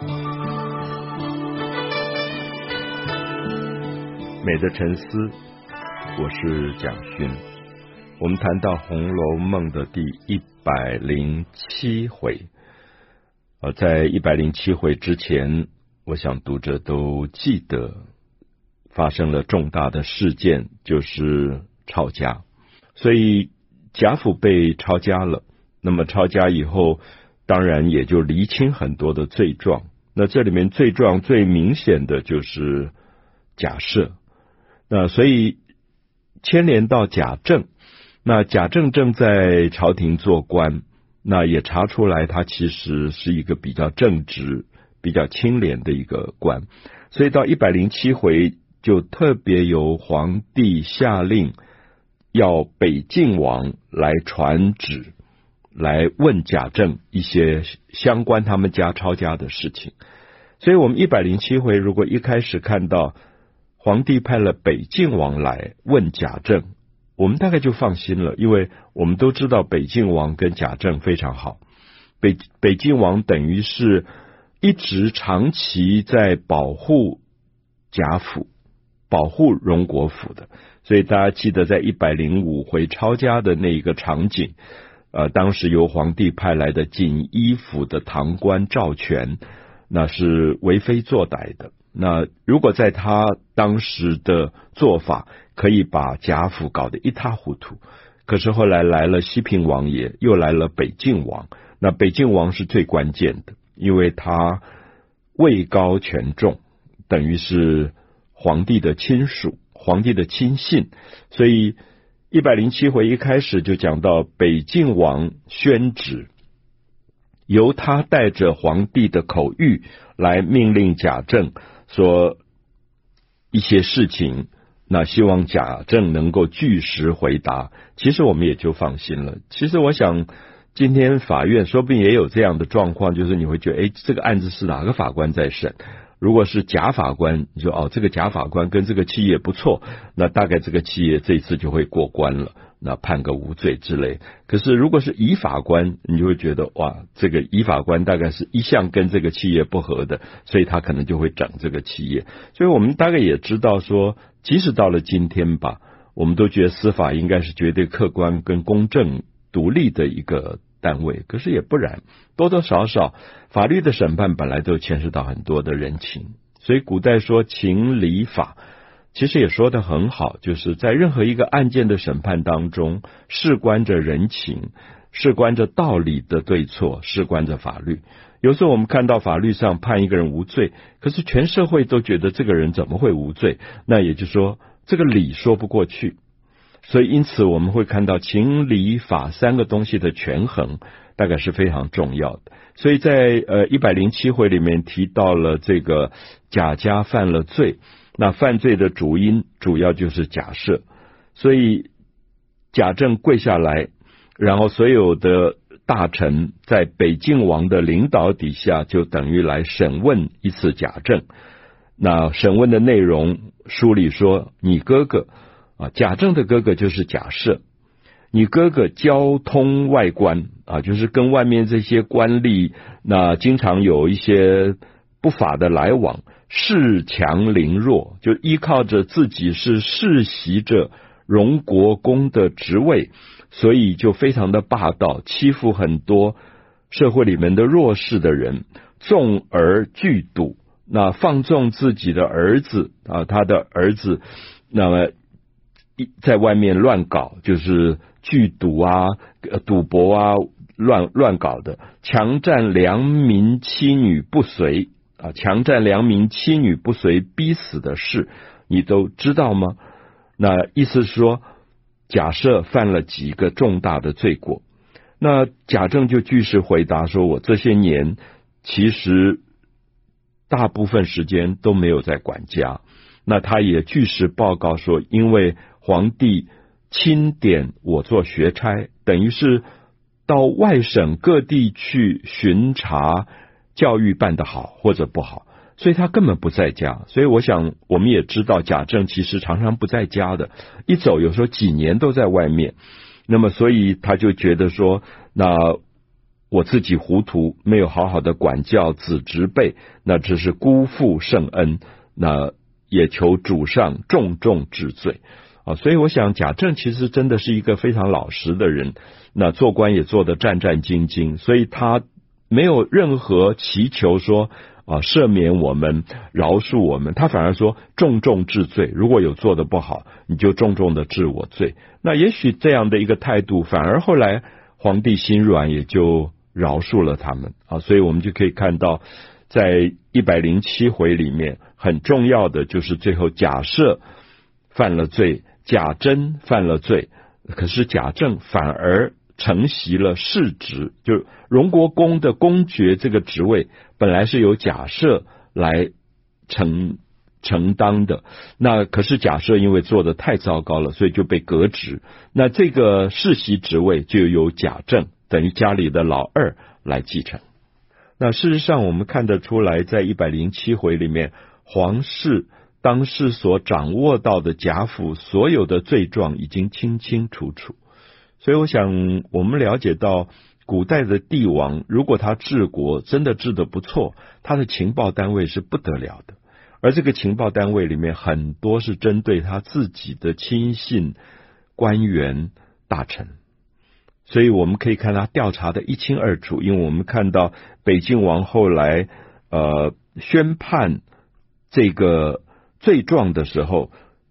美的沉思，我是蒋勋。我们谈到《红楼梦》的第一百零七回，呃，在一百零七回之前，我想读者都记得发生了重大的事件，就是抄家。所以贾府被抄家了，那么抄家以后，当然也就厘清很多的罪状。那这里面罪状最明显的就是假设。那所以牵连到贾政，那贾政正在朝廷做官，那也查出来他其实是一个比较正直、比较清廉的一个官，所以到一百零七回就特别由皇帝下令要北晋王来传旨，来问贾政一些相关他们家抄家的事情。所以我们一百零七回如果一开始看到。皇帝派了北静王来问贾政，我们大概就放心了，因为我们都知道北静王跟贾政非常好。北北静王等于是一直长期在保护贾府、保护荣国府的，所以大家记得在一百零五回抄家的那一个场景，呃，当时由皇帝派来的锦衣府的堂官赵全，那是为非作歹的。那如果在他当时的做法，可以把贾府搞得一塌糊涂。可是后来来了西平王爷，又来了北静王。那北静王是最关键的，因为他位高权重，等于是皇帝的亲属、皇帝的亲信。所以一百零七回一开始就讲到北静王宣旨，由他带着皇帝的口谕来命令贾政。说一些事情，那希望贾政能够据实回答。其实我们也就放心了。其实我想，今天法院说不定也有这样的状况，就是你会觉得，哎，这个案子是哪个法官在审？如果是假法官，你说哦，这个假法官跟这个企业不错，那大概这个企业这次就会过关了。那判个无罪之类，可是如果是乙法官，你就会觉得哇，这个乙法官大概是一向跟这个企业不合的，所以他可能就会整这个企业。所以我们大概也知道说，即使到了今天吧，我们都觉得司法应该是绝对客观跟公正、独立的一个单位，可是也不然，多多少少法律的审判本来都牵涉到很多的人情，所以古代说情理法。其实也说得很好，就是在任何一个案件的审判当中，事关着人情，事关着道理的对错，事关着法律。有时候我们看到法律上判一个人无罪，可是全社会都觉得这个人怎么会无罪？那也就说，这个理说不过去。所以因此我们会看到情理法三个东西的权衡，大概是非常重要的。所以在呃一百零七回里面提到了这个贾家犯了罪。那犯罪的主因主要就是假设，所以贾政跪下来，然后所有的大臣在北静王的领导底下，就等于来审问一次贾政。那审问的内容，书里说，你哥哥啊，贾政的哥哥就是贾赦，你哥哥交通外官啊，就是跟外面这些官吏，那经常有一些不法的来往。恃强凌弱，就依靠着自己是世袭着荣国公的职位，所以就非常的霸道，欺负很多社会里面的弱势的人，纵而拒赌，那放纵自己的儿子啊，他的儿子那么在外面乱搞，就是拒赌啊、赌博啊、乱乱搞的，强占良民妻女不随。啊，强占良民妻女不随，逼死的事，你都知道吗？那意思是说，假设犯了几个重大的罪过。那贾政就据实回答说：“我这些年其实大部分时间都没有在管家。”那他也据实报告说：“因为皇帝钦点我做学差，等于是到外省各地去巡查。”教育办得好或者不好，所以他根本不在家。所以我想，我们也知道贾政其实常常不在家的，一走有时候几年都在外面。那么，所以他就觉得说，那我自己糊涂，没有好好的管教子侄辈，那只是辜负圣恩。那也求主上重重治罪啊！所以我想贾政其实真的是一个非常老实的人，那做官也做得战战兢兢，所以他没有任何祈求说啊赦免我们、饶恕我们，他反而说重重治罪。如果有做得不好，你就重重的治我罪。那也许这样的一个态度，反而后来皇帝心软，也就。饶恕了他们啊，所以我们就可以看到，在一百零七回里面，很重要的就是最后假设犯了罪，贾珍犯了罪，可是贾政反而承袭了世职，就是荣国公的公爵这个职位，本来是由贾赦来承承担的，那可是贾赦因为做得太糟糕了，所以就被革职，那这个世袭职位就由贾政。等于家里的老二来继承。那事实上，我们看得出来，在一百零七回里面，皇室当时所掌握到的贾府所有的罪状已经清清楚楚。所以，我想我们了解到，古代的帝王如果他治国真的治得不错，他的情报单位是不得了的。而这个情报单位里面很多是针对他自己的亲信、官员、大臣。所以我们可以看他调查的一清二楚，因为我们看到北静王后来呃宣判这个罪状的时候，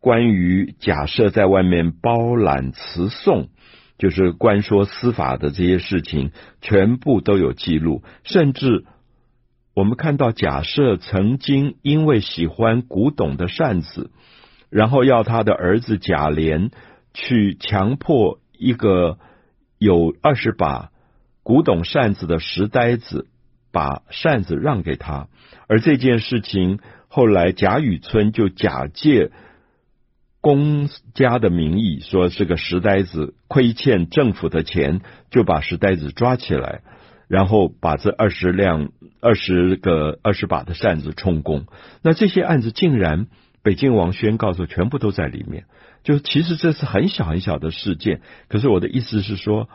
关于贾赦在外面包揽词讼，就是关说司法的这些事情，全部都有记录。甚至我们看到贾赦曾经因为喜欢古董的扇子，然后要他的儿子贾琏去强迫一个。有二十把古董扇子的石呆子，把扇子让给他，而这件事情后来贾雨村就假借公家的名义，说是个石呆子亏欠政府的钱，就把石呆子抓起来，然后把这二十辆、二十个、二十把的扇子充公。那这些案子竟然北京王宣告说，全部都在里面。就其实这是很小很小的事件，可是我的意思是说，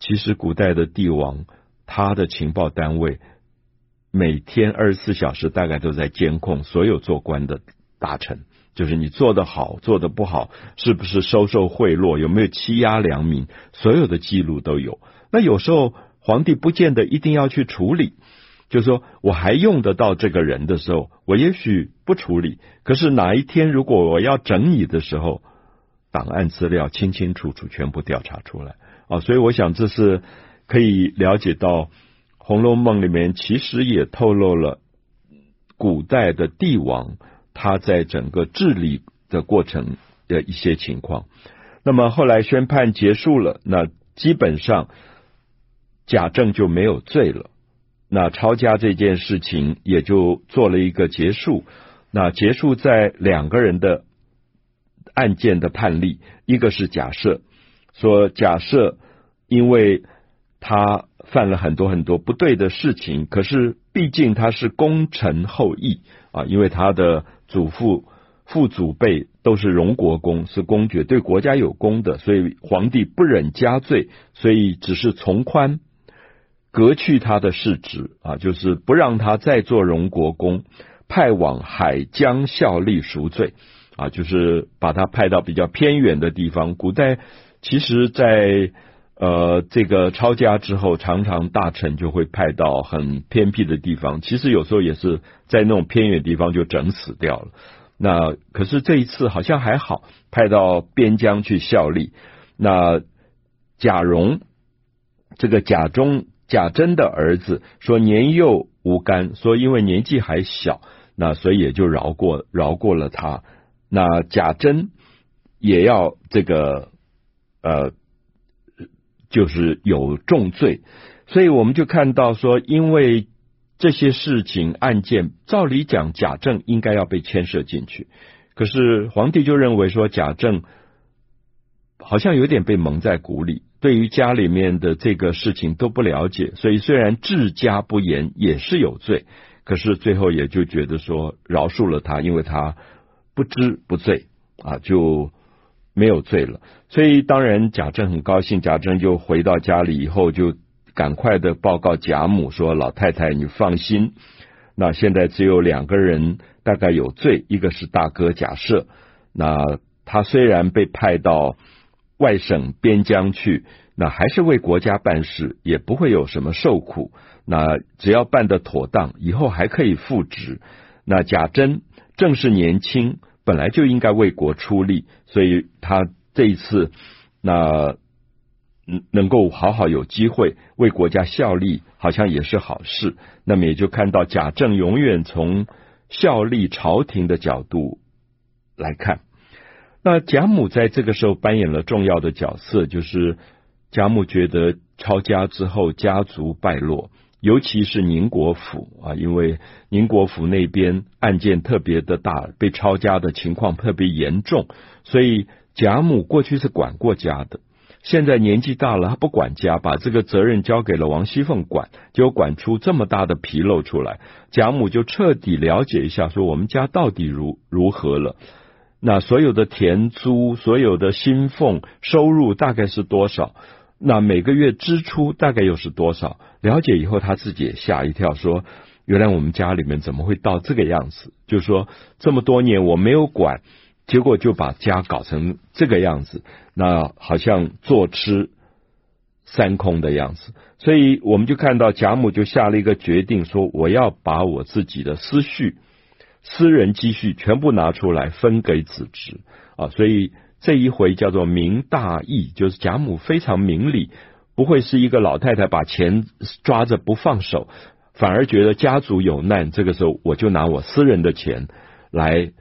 其实古代的帝王他的情报单位每天二十四小时大概都在监控所有做官的大臣，就是你做得好做得不好，是不是收受贿赂，有没有欺压良民，所有的记录都有。那有时候皇帝不见得一定要去处理。就说，我还用得到这个人的时候，我也许不处理。可是哪一天如果我要整你的时候，档案资料清清楚楚全部调查出来啊！所以我想这是可以了解到《红楼梦》里面其实也透露了古代的帝王他在整个治理的过程的一些情况。那么后来宣判结束了，那基本上贾政就没有罪了。那抄家这件事情也就做了一个结束。那结束在两个人的案件的判例，一个是假设，说假设因为他犯了很多很多不对的事情，可是毕竟他是功臣后裔啊，因为他的祖父、父祖辈都是荣国公，是公爵，对国家有功的，所以皇帝不忍加罪，所以只是从宽。革去他的世职啊，就是不让他再做荣国公，派往海疆效力赎罪啊，就是把他派到比较偏远的地方。古代其实在，呃这个抄家之后，常常大臣就会派到很偏僻的地方，其实有时候也是在那种偏远地方就整死掉了。那可是这一次好像还好，派到边疆去效力。那贾蓉这个贾中。贾珍的儿子说年幼无干，说因为年纪还小，那所以也就饶过饶过了他。那贾珍也要这个呃，就是有重罪，所以我们就看到说，因为这些事情案件，照理讲贾政应该要被牵涉进去，可是皇帝就认为说贾政好像有点被蒙在鼓里。对于家里面的这个事情都不了解，所以虽然治家不严也是有罪，可是最后也就觉得说饶恕了他，因为他不知不罪。啊，就没有罪了。所以当然贾政很高兴，贾政就回到家里以后就赶快的报告贾母说：“老太太，你放心，那现在只有两个人大概有罪，一个是大哥贾赦，那他虽然被派到外省边疆去，那还是为国家办事，也不会有什么受苦。那只要办得妥当，以后还可以复职。那贾珍正是年轻，本来就应该为国出力，所以他这一次那嗯。”能够好好有机会为国家效力，好像也是好事。那么也就看到贾政永远从效力朝廷的角度来看。那贾母在这个时候扮演了重要的角色，就是贾母觉得抄家之后家族败落，尤其是宁国府啊，因为宁国府那边案件特别的大，被抄家的情况特别严重，所以贾母过去是管过家的。现在年纪大了，他不管家，把这个责任交给了王熙凤管，就管出这么大的纰漏出来。贾母就彻底了解一下，说我们家到底如如何了？那所有的田租、所有的薪俸收入大概是多少？那每个月支出大概又是多少？了解以后，他自己也吓一跳，说原来我们家里面怎么会到这个样子？就说这么多年我没有管。结果就把家搞成这个样子，那好像坐吃山空的样子。所以我们就看到贾母就下了一个决定，说我要把我自己的私蓄、私人积蓄全部拿出来分给子侄啊。所以这一回叫做明大义，就是贾母非常明理，不会是一个老太太把钱抓着不放手，反而觉得家族有难，这个时候我就拿我私人的钱来。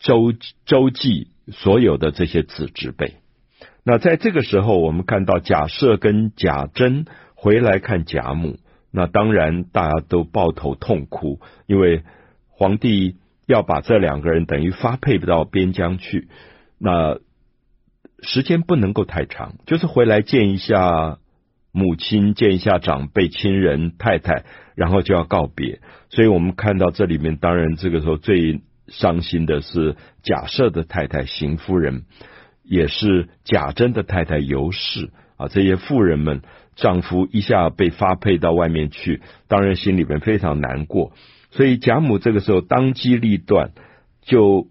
周周济所有的这些子侄辈，那在这个时候，我们看到贾赦跟贾珍回来看贾母，那当然大家都抱头痛哭，因为皇帝要把这两个人等于发配到边疆去，那时间不能够太长，就是回来见一下母亲，见一下长辈亲人太太，然后就要告别，所以我们看到这里面，当然这个时候最。伤心的是贾赦的太太邢夫人，也是贾珍的太太尤氏啊。这些妇人们，丈夫一下被发配到外面去，当然心里面非常难过。所以贾母这个时候当机立断，就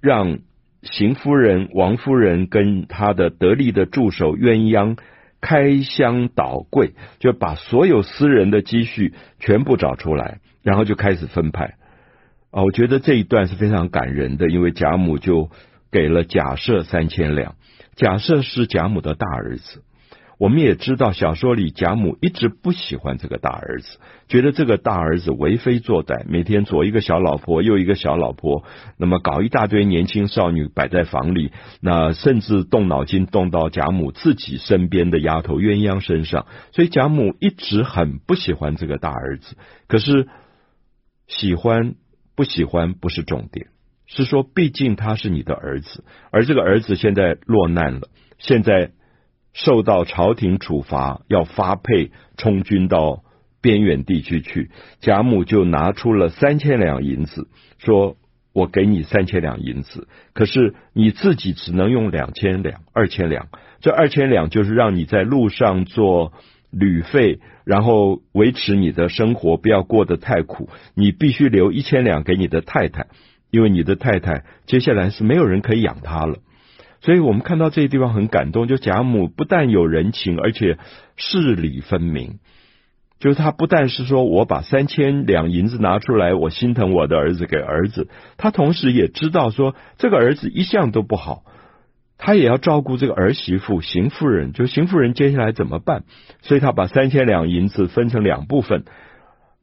让邢夫人、王夫人跟他的得力的助手鸳鸯开箱倒柜，就把所有私人的积蓄全部找出来，然后就开始分派。啊，我觉得这一段是非常感人的，因为贾母就给了贾赦三千两。贾赦是贾母的大儿子，我们也知道小说里贾母一直不喜欢这个大儿子，觉得这个大儿子为非作歹，每天左一个小老婆，右一个小老婆，那么搞一大堆年轻少女摆在房里，那甚至动脑筋动到贾母自己身边的丫头鸳鸯身上，所以贾母一直很不喜欢这个大儿子。可是喜欢。不喜欢不是重点，是说毕竟他是你的儿子，而这个儿子现在落难了，现在受到朝廷处罚，要发配充军到边远地区去。贾母就拿出了三千两银子，说：“我给你三千两银子，可是你自己只能用两千两、二千两。这二千两就是让你在路上做。”旅费，然后维持你的生活，不要过得太苦。你必须留一千两给你的太太，因为你的太太接下来是没有人可以养她了。所以我们看到这个地方很感动，就贾母不但有人情，而且事理分明。就是他不但是说我把三千两银子拿出来，我心疼我的儿子给儿子，他同时也知道说这个儿子一向都不好。他也要照顾这个儿媳妇邢夫人，就邢夫人接下来怎么办？所以他把三千两银子分成两部分，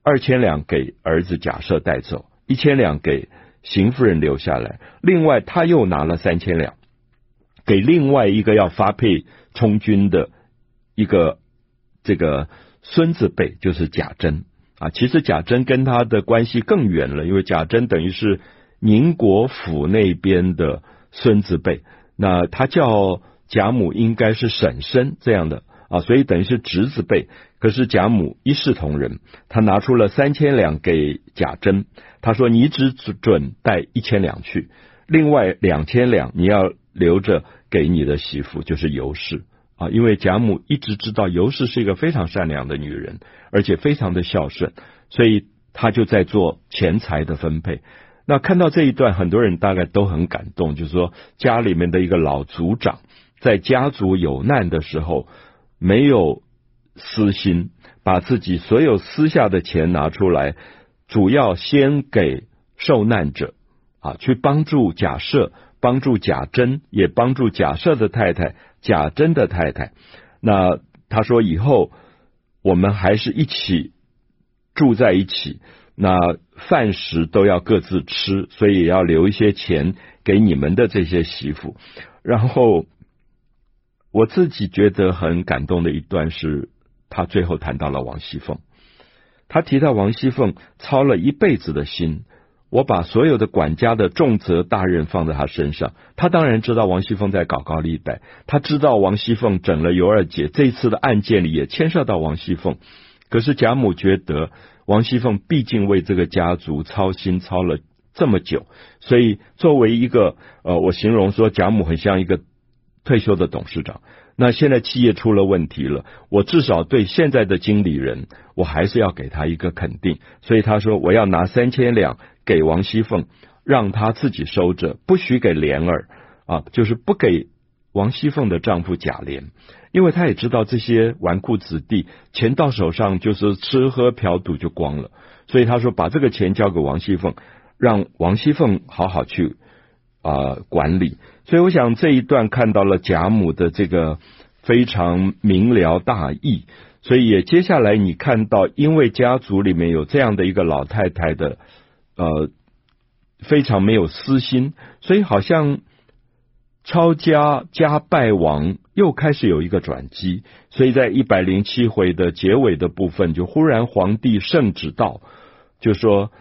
二千两给儿子贾赦带走，一千两给邢夫人留下来。另外，他又拿了三千两给另外一个要发配充军的一个这个孙子辈，就是贾珍啊。其实贾珍跟他的关系更远了，因为贾珍等于是宁国府那边的孙子辈。那他叫贾母，应该是婶婶这样的啊，所以等于是侄子辈。可是贾母一视同仁，他拿出了三千两给贾珍，他说：“你只准带一千两去，另外两千两你要留着给你的媳妇，就是尤氏啊，因为贾母一直知道尤氏是一个非常善良的女人，而且非常的孝顺，所以她就在做钱财的分配。那看到这一段，很多人大概都很感动，就是说家里面的一个老族长，在家族有难的时候，没有私心，把自己所有私下的钱拿出来，主要先给受难者啊，去帮助假设，帮助贾珍，也帮助贾赦的太太贾珍的太太。那他说以后我们还是一起住在一起，那饭食都要各自吃，所以也要留一些钱给你们的这些媳妇，然后。我自己觉得很感动的一段是，他最后谈到了王熙凤，他提到王熙凤操了一辈子的心，我把所有的管家的重责大任放在他身上，他当然知道王熙凤在搞高利贷，他知道王熙凤整了尤二姐，这次的案件里也牵涉到王熙凤，可是贾母觉得王熙凤毕竟为这个家族操心操了这么久，所以作为一个呃，我形容说贾母很像一个。退休的董事长，那现在企业出了问题了，我至少对现在的经理人，我还是要给他一个肯定。所以他说，我要拿三千两给王熙凤，让她自己收着，不许给莲儿啊，就是不给王熙凤的丈夫贾琏，因为他也知道这些纨绔子弟钱到手上就是吃喝嫖赌就光了，所以他说把这个钱交给王熙凤，让王熙凤好好去啊、管理。所以我想这一段看到了贾母的这个非常明了大义，所以也接下来你看到，因为家族里面有这样的一个老太太的呃非常没有私心，所以好像抄家家败亡又开始有一个转机，所以在一百零七回的结尾的部分，就忽然皇帝圣旨到，就说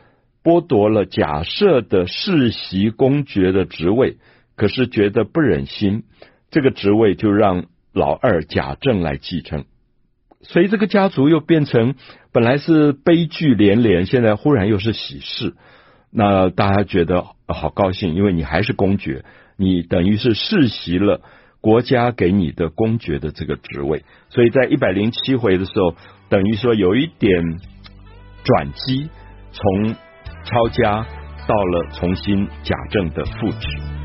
剥夺了假设的世袭公爵的职位。可是觉得不忍心，这个职位就让老二贾政来继承，所以这个家族又变成本来是悲剧连连，现在忽然又是喜事。那大家觉得好高兴，因为你还是公爵，你等于是世袭了国家给你的公爵的这个职位。所以在一百零七回的时候，等于说有一点转机，从抄家到了重新假政的复职。